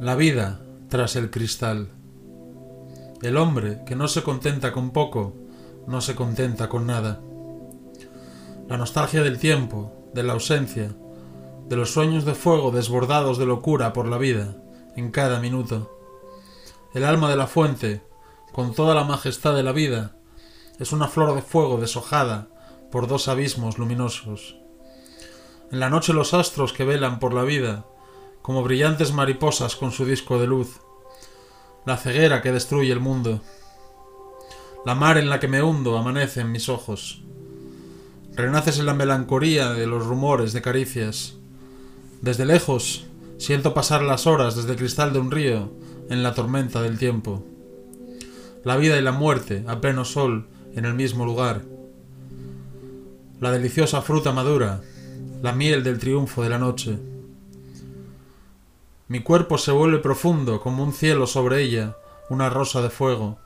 La vida tras el cristal. El hombre que no se contenta con poco, no se contenta con nada. La nostalgia del tiempo, de la ausencia, de los sueños de fuego desbordados de locura por la vida, en cada minuto. El alma de la fuente, con toda la majestad de la vida, es una flor de fuego deshojada por dos abismos luminosos. En la noche los astros que velan por la vida, como brillantes mariposas con su disco de luz, la ceguera que destruye el mundo. La mar en la que me hundo amanece en mis ojos. Renaces en la melancolía de los rumores de caricias. Desde lejos siento pasar las horas desde el cristal de un río en la tormenta del tiempo. La vida y la muerte a pleno sol en el mismo lugar. La deliciosa fruta madura, la miel del triunfo de la noche. Mi cuerpo se vuelve profundo como un cielo sobre ella, una rosa de fuego,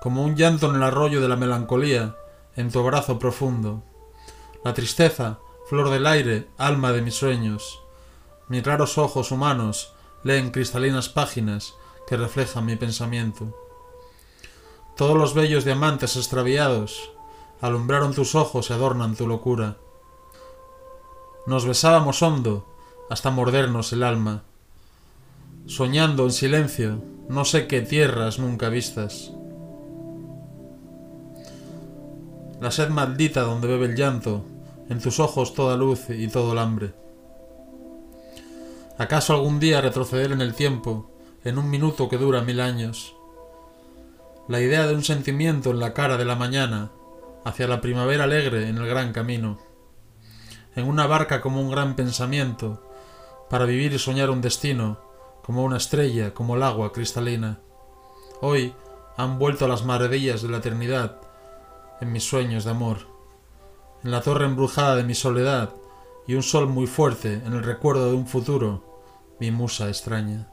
como un llanto en el arroyo de la melancolía, en tu abrazo profundo. La tristeza, flor del aire, alma de mis sueños. Mis raros ojos humanos leen cristalinas páginas que reflejan mi pensamiento. Todos los bellos diamantes extraviados alumbraron tus ojos y adornan tu locura. Nos besábamos hondo hasta mordernos el alma soñando en silencio, no sé qué tierras nunca vistas. La sed maldita donde bebe el llanto, en tus ojos toda luz y todo el hambre. ¿Acaso algún día retroceder en el tiempo, en un minuto que dura mil años? La idea de un sentimiento en la cara de la mañana, hacia la primavera alegre en el gran camino. En una barca como un gran pensamiento, para vivir y soñar un destino, como una estrella, como el agua cristalina. Hoy han vuelto las maravillas de la eternidad en mis sueños de amor, en la torre embrujada de mi soledad y un sol muy fuerte en el recuerdo de un futuro, mi musa extraña.